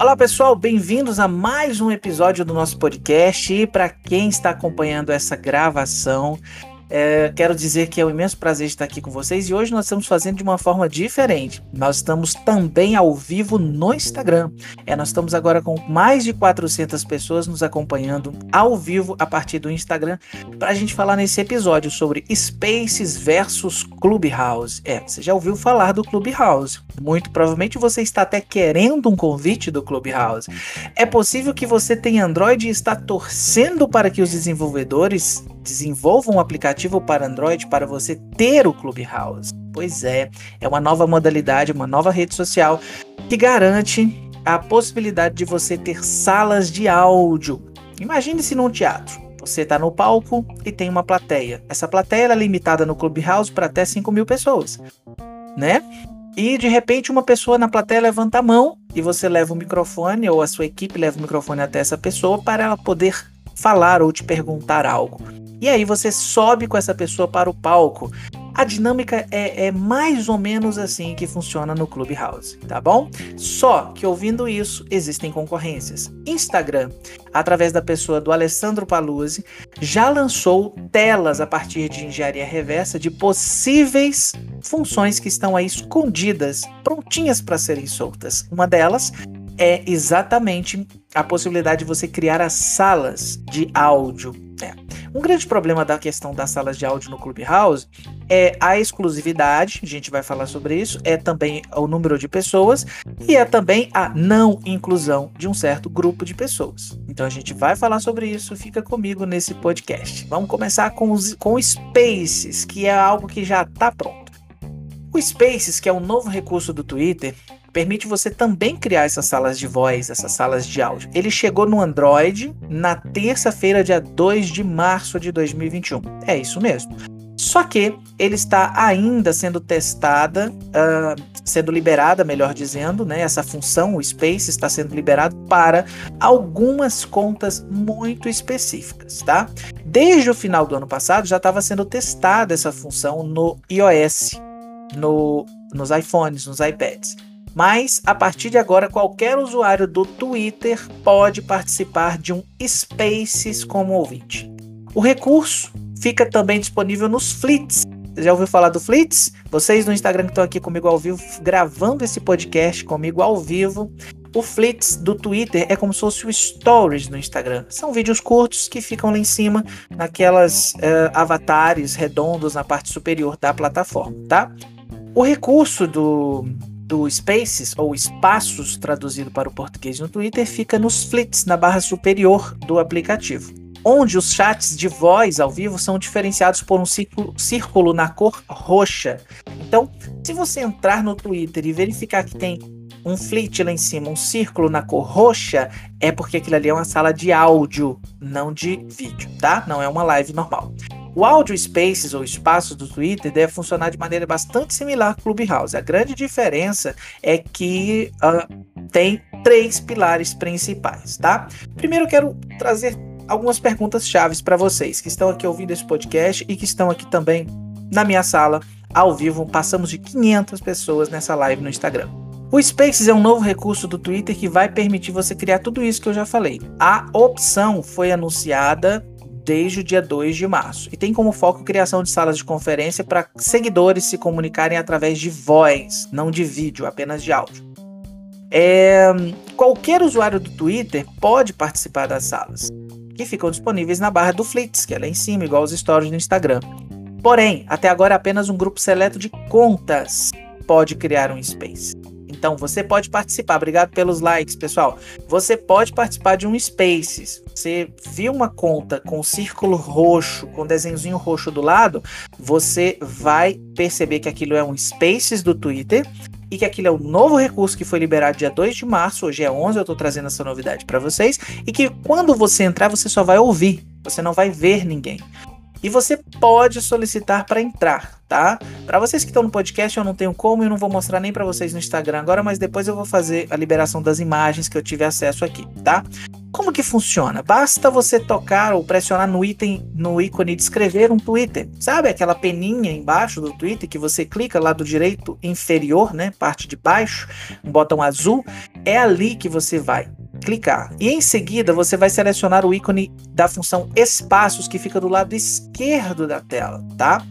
Olá pessoal, bem-vindos a mais um episódio do nosso podcast. E para quem está acompanhando essa gravação, é, quero dizer que é um imenso prazer estar aqui com vocês e hoje nós estamos fazendo de uma forma diferente. Nós estamos também ao vivo no Instagram. É, nós estamos agora com mais de 400 pessoas nos acompanhando ao vivo a partir do Instagram para a gente falar nesse episódio sobre Spaces versus Clubhouse. É, você já ouviu falar do Clubhouse? Muito provavelmente você está até querendo um convite do Clubhouse. É possível que você tenha Android e está torcendo para que os desenvolvedores desenvolva um aplicativo para Android para você ter o Clubhouse. Pois é, é uma nova modalidade, uma nova rede social que garante a possibilidade de você ter salas de áudio. Imagine-se num teatro. Você está no palco e tem uma plateia. Essa plateia é limitada no Clubhouse para até 5 mil pessoas, né? E de repente uma pessoa na plateia levanta a mão e você leva o microfone ou a sua equipe leva o microfone até essa pessoa para ela poder falar ou te perguntar algo. E aí você sobe com essa pessoa para o palco. A dinâmica é, é, mais ou menos assim que funciona no Clubhouse, tá bom? Só que ouvindo isso, existem concorrências. Instagram, através da pessoa do Alessandro Paluzzi, já lançou telas a partir de engenharia reversa de possíveis funções que estão aí escondidas, prontinhas para serem soltas. Uma delas é exatamente a possibilidade de você criar as salas de áudio. É. Um grande problema da questão das salas de áudio no Clubhouse é a exclusividade, a gente vai falar sobre isso, é também o número de pessoas e é também a não inclusão de um certo grupo de pessoas. Então a gente vai falar sobre isso, fica comigo nesse podcast. Vamos começar com os com Spaces, que é algo que já está pronto. O Spaces, que é um novo recurso do Twitter, permite você também criar essas salas de voz, essas salas de áudio. Ele chegou no Android na terça-feira, dia 2 de março de 2021. É isso mesmo. Só que ele está ainda sendo testada, uh, sendo liberada, melhor dizendo, né? Essa função, o Space, está sendo liberado para algumas contas muito específicas, tá? Desde o final do ano passado já estava sendo testada essa função no iOS, no, nos iPhones, nos iPads. Mas a partir de agora, qualquer usuário do Twitter pode participar de um Spaces como ouvinte. O recurso fica também disponível nos Flits. Você já ouviu falar do Flits? Vocês no Instagram que estão aqui comigo ao vivo, gravando esse podcast comigo ao vivo. O Flits do Twitter é como se fosse o Stories no Instagram. São vídeos curtos que ficam lá em cima, naquelas uh, avatares redondos na parte superior da plataforma, tá? O recurso do, do Spaces, ou Espaços traduzido para o português no Twitter, fica nos flits, na barra superior do aplicativo, onde os chats de voz ao vivo são diferenciados por um círculo, círculo na cor roxa. Então, se você entrar no Twitter e verificar que tem um flit lá em cima, um círculo na cor roxa, é porque aquilo ali é uma sala de áudio, não de vídeo, tá? Não é uma live normal. O Audio Spaces ou espaços do Twitter deve funcionar de maneira bastante similar ao Clubhouse. A grande diferença é que uh, tem três pilares principais, tá? Primeiro eu quero trazer algumas perguntas chaves para vocês que estão aqui ouvindo esse podcast e que estão aqui também na minha sala ao vivo. Passamos de 500 pessoas nessa live no Instagram. O Spaces é um novo recurso do Twitter que vai permitir você criar tudo isso que eu já falei. A opção foi anunciada desde o dia 2 de março e tem como foco a criação de salas de conferência para seguidores se comunicarem através de voz, não de vídeo, apenas de áudio. É, qualquer usuário do Twitter pode participar das salas, que ficam disponíveis na barra do Flits, que é lá em cima, igual os stories do Instagram. Porém, até agora apenas um grupo seleto de contas pode criar um space. Então você pode participar. Obrigado pelos likes, pessoal. Você pode participar de um Spaces. Você viu uma conta com um círculo roxo, com um desenhozinho roxo do lado, você vai perceber que aquilo é um Spaces do Twitter e que aquilo é um novo recurso que foi liberado dia 2 de março, hoje é 11, eu estou trazendo essa novidade para vocês, e que quando você entrar, você só vai ouvir, você não vai ver ninguém. E você pode solicitar para entrar, tá? Para vocês que estão no podcast, eu não tenho como, eu não vou mostrar nem para vocês no Instagram agora, mas depois eu vou fazer a liberação das imagens que eu tive acesso aqui, tá? Como que funciona? Basta você tocar ou pressionar no item, no ícone de escrever um Twitter. Sabe aquela peninha embaixo do Twitter que você clica lá do direito inferior, né, parte de baixo, um botão azul, é ali que você vai clicar. E em seguida você vai selecionar o ícone da função espaços que fica do lado esquerdo da tela, tá?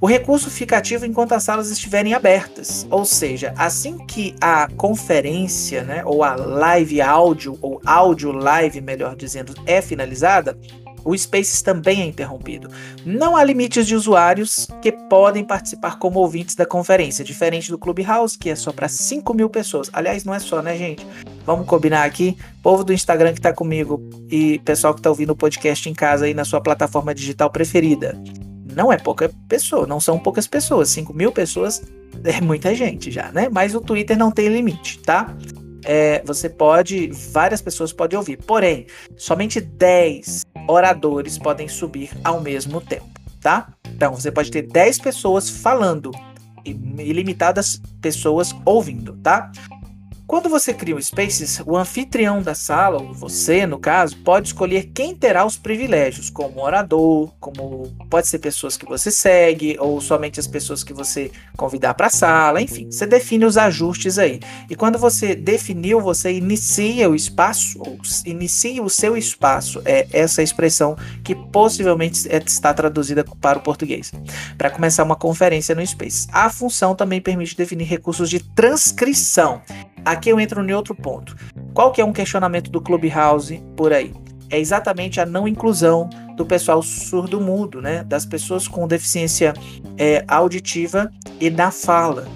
O recurso fica ativo enquanto as salas estiverem abertas, ou seja, assim que a conferência, né, ou a live áudio, ou áudio live, melhor dizendo, é finalizada, o Spaces também é interrompido. Não há limites de usuários que podem participar como ouvintes da conferência, diferente do Clubhouse, que é só para 5 mil pessoas. Aliás, não é só, né, gente? Vamos combinar aqui. Povo do Instagram que está comigo e pessoal que está ouvindo o podcast em casa aí na sua plataforma digital preferida. Não é pouca pessoa, não são poucas pessoas. 5 mil pessoas é muita gente já, né? Mas o Twitter não tem limite, tá? É, você pode, várias pessoas podem ouvir. Porém, somente 10 oradores podem subir ao mesmo tempo, tá? Então, você pode ter 10 pessoas falando e ilimitadas pessoas ouvindo, tá? Quando você cria um Spaces, o anfitrião da sala, ou você no caso, pode escolher quem terá os privilégios, como orador, como pode ser pessoas que você segue, ou somente as pessoas que você convidar para a sala, enfim, você define os ajustes aí. E quando você definiu, você inicia o espaço, inicia o seu espaço, é essa expressão que possivelmente é, está traduzida para o português, para começar uma conferência no Spaces. A função também permite definir recursos de transcrição aqui eu entro em outro ponto. Qual que é um questionamento do Clubhouse por aí? É exatamente a não inclusão do pessoal surdo-mudo, né? Das pessoas com deficiência é, auditiva e na fala.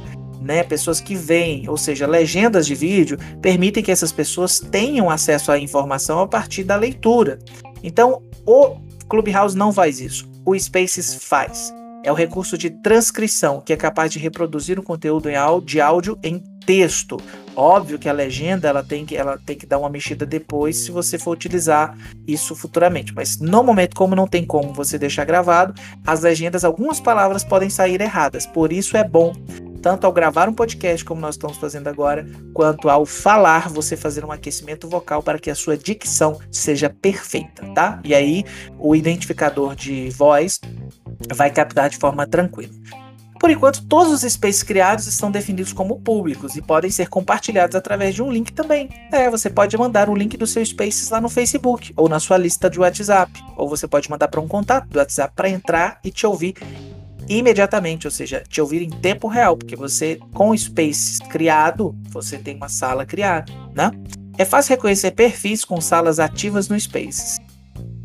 Né, pessoas que veem, ou seja, legendas de vídeo, permitem que essas pessoas tenham acesso à informação a partir da leitura. Então, o Clubhouse não faz isso, o Spaces faz. É o recurso de transcrição, que é capaz de reproduzir um conteúdo de áudio em texto. Óbvio que a legenda ela tem que, ela tem que dar uma mexida depois se você for utilizar isso futuramente. Mas no momento, como não tem como você deixar gravado, as legendas, algumas palavras podem sair erradas. Por isso é bom tanto ao gravar um podcast, como nós estamos fazendo agora, quanto ao falar, você fazer um aquecimento vocal para que a sua dicção seja perfeita, tá? E aí o identificador de voz vai captar de forma tranquila. Por enquanto, todos os spaces criados estão definidos como públicos e podem ser compartilhados através de um link também. É, você pode mandar o link do seu spaces lá no Facebook ou na sua lista de WhatsApp, ou você pode mandar para um contato do WhatsApp para entrar e te ouvir imediatamente, ou seja, te ouvir em tempo real, porque você com o Spaces criado, você tem uma sala criada, né? É fácil reconhecer perfis com salas ativas no Spaces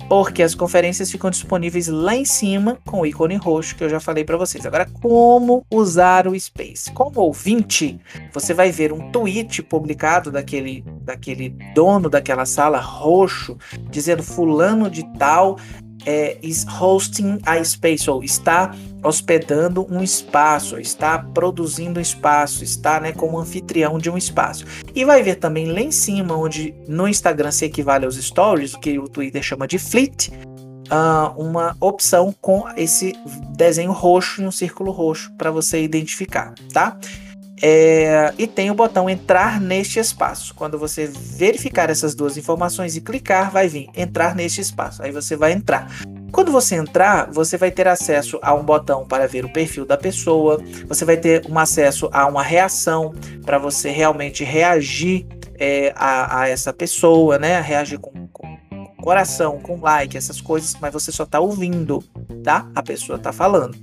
porque as conferências ficam disponíveis lá em cima com o ícone roxo que eu já falei para vocês. Agora, como usar o Space? Como ouvinte, você vai ver um tweet publicado daquele, daquele dono daquela sala roxo dizendo fulano de tal é, is hosting a space, ou está hospedando um espaço, está produzindo espaço, está né, como anfitrião de um espaço. E vai ver também lá em cima, onde no Instagram se equivale aos stories, o que o Twitter chama de fleet, uh, uma opção com esse desenho roxo e um círculo roxo para você identificar, tá? É, e tem o botão entrar neste espaço. Quando você verificar essas duas informações e clicar, vai vir entrar neste espaço. Aí você vai entrar. Quando você entrar, você vai ter acesso a um botão para ver o perfil da pessoa, você vai ter um acesso a uma reação para você realmente reagir é, a, a, essa pessoa, né? Reagir com, com coração, com like, essas coisas, mas você só está ouvindo, tá? A pessoa está falando.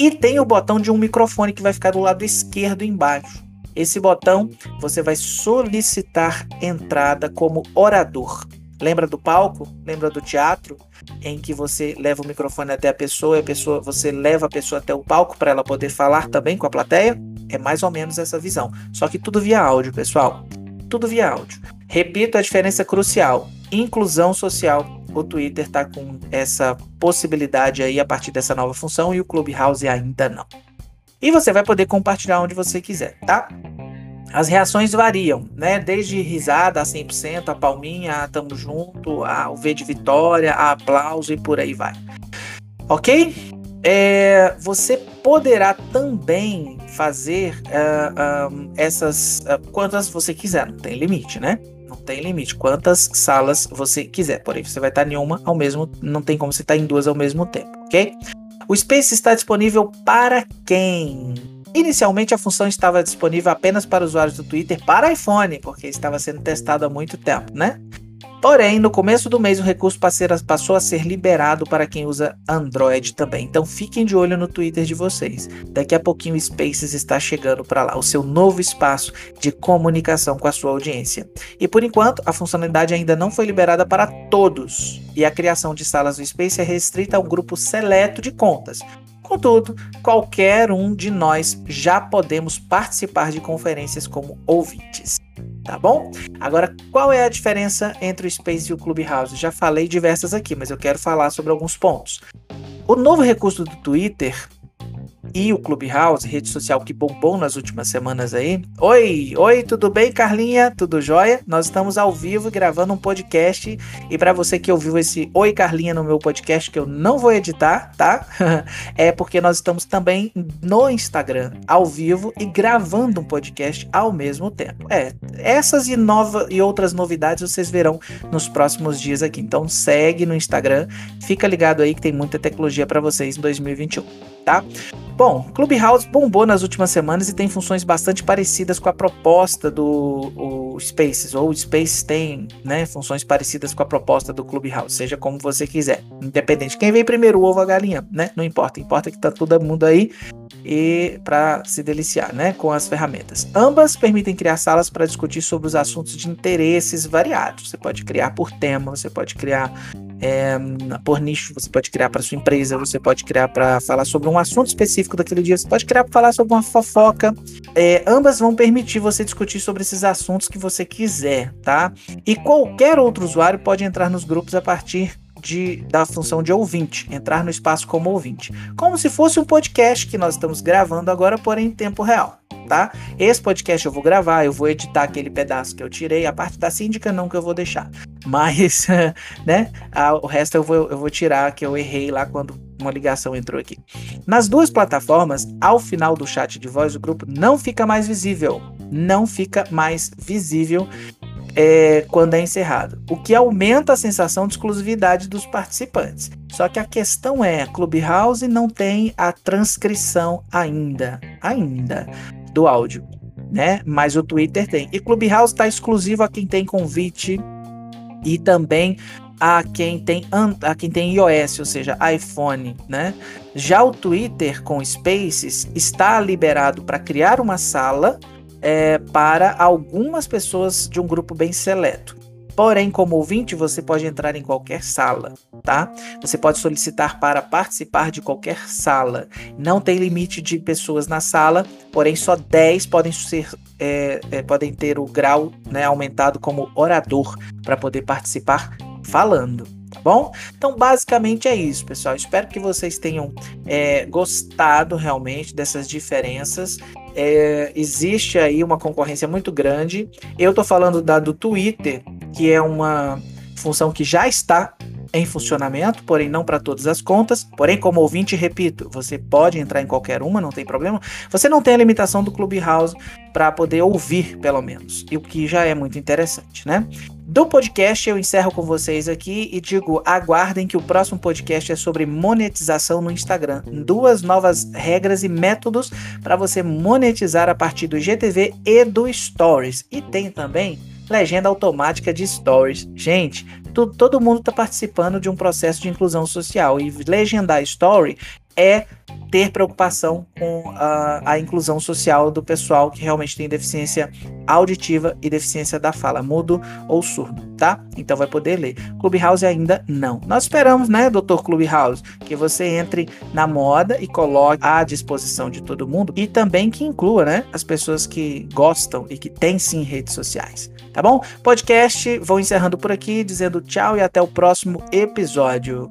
E tem o botão de um microfone que vai ficar do lado esquerdo embaixo. Esse botão você vai solicitar entrada como orador. Lembra do palco? Lembra do teatro? Em que você leva o microfone até a pessoa e a pessoa, você leva a pessoa até o palco para ela poder falar também com a plateia? É mais ou menos essa visão. Só que tudo via áudio, pessoal. Tudo via áudio. Repito a diferença crucial: inclusão social o Twitter está com essa possibilidade aí a partir dessa nova função e o Clubhouse ainda não. E você vai poder compartilhar onde você quiser, tá? As reações variam, né? Desde risada a 100%, a palminha, a tamo junto, a o V de vitória, a aplauso e por aí vai. Ok? É, você poderá também fazer uh, uh, essas uh, quantas você quiser, não tem limite, né? Não tem limite. Quantas salas você quiser. Porém, você vai estar em uma ao mesmo. Não tem como você estar em duas ao mesmo tempo, ok? O Space está disponível para quem? Inicialmente a função estava disponível apenas para usuários do Twitter para iPhone, porque estava sendo testado há muito tempo, né? Porém, no começo do mês o recurso passou a ser liberado para quem usa Android também. Então fiquem de olho no Twitter de vocês. Daqui a pouquinho o Spaces está chegando para lá, o seu novo espaço de comunicação com a sua audiência. E por enquanto, a funcionalidade ainda não foi liberada para todos. E a criação de salas do Space é restrita a um grupo seleto de contas. Contudo, qualquer um de nós já podemos participar de conferências como ouvintes tá bom? Agora, qual é a diferença entre o Space e o Clubhouse? Já falei diversas aqui, mas eu quero falar sobre alguns pontos. O novo recurso do Twitter e o Clubhouse, rede social que bombou nas últimas semanas aí. Oi, oi, tudo bem, Carlinha? Tudo jóia? Nós estamos ao vivo gravando um podcast e para você que ouviu esse Oi, Carlinha no meu podcast que eu não vou editar, tá? é porque nós estamos também no Instagram ao vivo e gravando um podcast ao mesmo tempo. É, essas e nova e outras novidades vocês verão nos próximos dias aqui. Então segue no Instagram, fica ligado aí que tem muita tecnologia para vocês em 2021, tá? Bom, Clubhouse bombou nas últimas semanas e tem funções bastante parecidas com a proposta do Spaces, ou o Spaces tem né, funções parecidas com a proposta do Clubhouse, seja como você quiser, independente. Quem vem primeiro, o ovo ou a galinha, né? Não importa, importa que tá todo mundo aí e para se deliciar, né, com as ferramentas. Ambas permitem criar salas para discutir sobre os assuntos de interesses variados. Você pode criar por tema, você pode criar é, por nicho, você pode criar para sua empresa, você pode criar para falar sobre um assunto específico daquele dia, você pode criar para falar sobre uma fofoca. É, ambas vão permitir você discutir sobre esses assuntos que você quiser, tá? E qualquer outro usuário pode entrar nos grupos a partir de, da função de ouvinte, entrar no espaço como ouvinte, como se fosse um podcast que nós estamos gravando agora, porém em tempo real tá? Esse podcast eu vou gravar, eu vou editar aquele pedaço que eu tirei, a parte da síndica não que eu vou deixar. Mas, né, o resto eu vou, eu vou tirar, que eu errei lá quando uma ligação entrou aqui. Nas duas plataformas, ao final do chat de voz, o grupo não fica mais visível. Não fica mais visível é, quando é encerrado, o que aumenta a sensação de exclusividade dos participantes. Só que a questão é, Clubhouse não tem a transcrição ainda, ainda do áudio, né? Mas o Twitter tem. E Clubhouse está exclusivo a quem tem convite e também a quem tem a quem tem iOS, ou seja, iPhone, né? Já o Twitter com Spaces está liberado para criar uma sala é, para algumas pessoas de um grupo bem seleto. Porém, como ouvinte, você pode entrar em qualquer sala, tá? Você pode solicitar para participar de qualquer sala. Não tem limite de pessoas na sala, porém só 10 podem ser é, é, podem ter o grau né, aumentado como orador para poder participar falando tá bom? Então, basicamente é isso, pessoal. Espero que vocês tenham é, gostado realmente dessas diferenças. É, existe aí uma concorrência muito grande. Eu tô falando da do Twitter, que é uma função que já está em funcionamento, porém não para todas as contas. Porém, como ouvinte, repito, você pode entrar em qualquer uma, não tem problema. Você não tem a limitação do Clubhouse para poder ouvir, pelo menos, e o que já é muito interessante, né? Do podcast eu encerro com vocês aqui e digo: aguardem que o próximo podcast é sobre monetização no Instagram. Duas novas regras e métodos para você monetizar a partir do GTV e do Stories. E tem também legenda automática de stories. Gente, tu, todo mundo está participando de um processo de inclusão social e legendar story é ter preocupação com a, a, inclusão social do pessoal que realmente tem deficiência auditiva e deficiência da fala, mudo ou surdo, tá? Então vai poder ler. Clubhouse ainda não. Nós esperamos, né, doutor Clubhouse, que você entre na moda e coloque à disposição de todo mundo e também que inclua, né, as pessoas que gostam e que têm sim redes sociais. Tá bom? Podcast, vou encerrando por aqui, dizendo tchau e até o próximo episódio.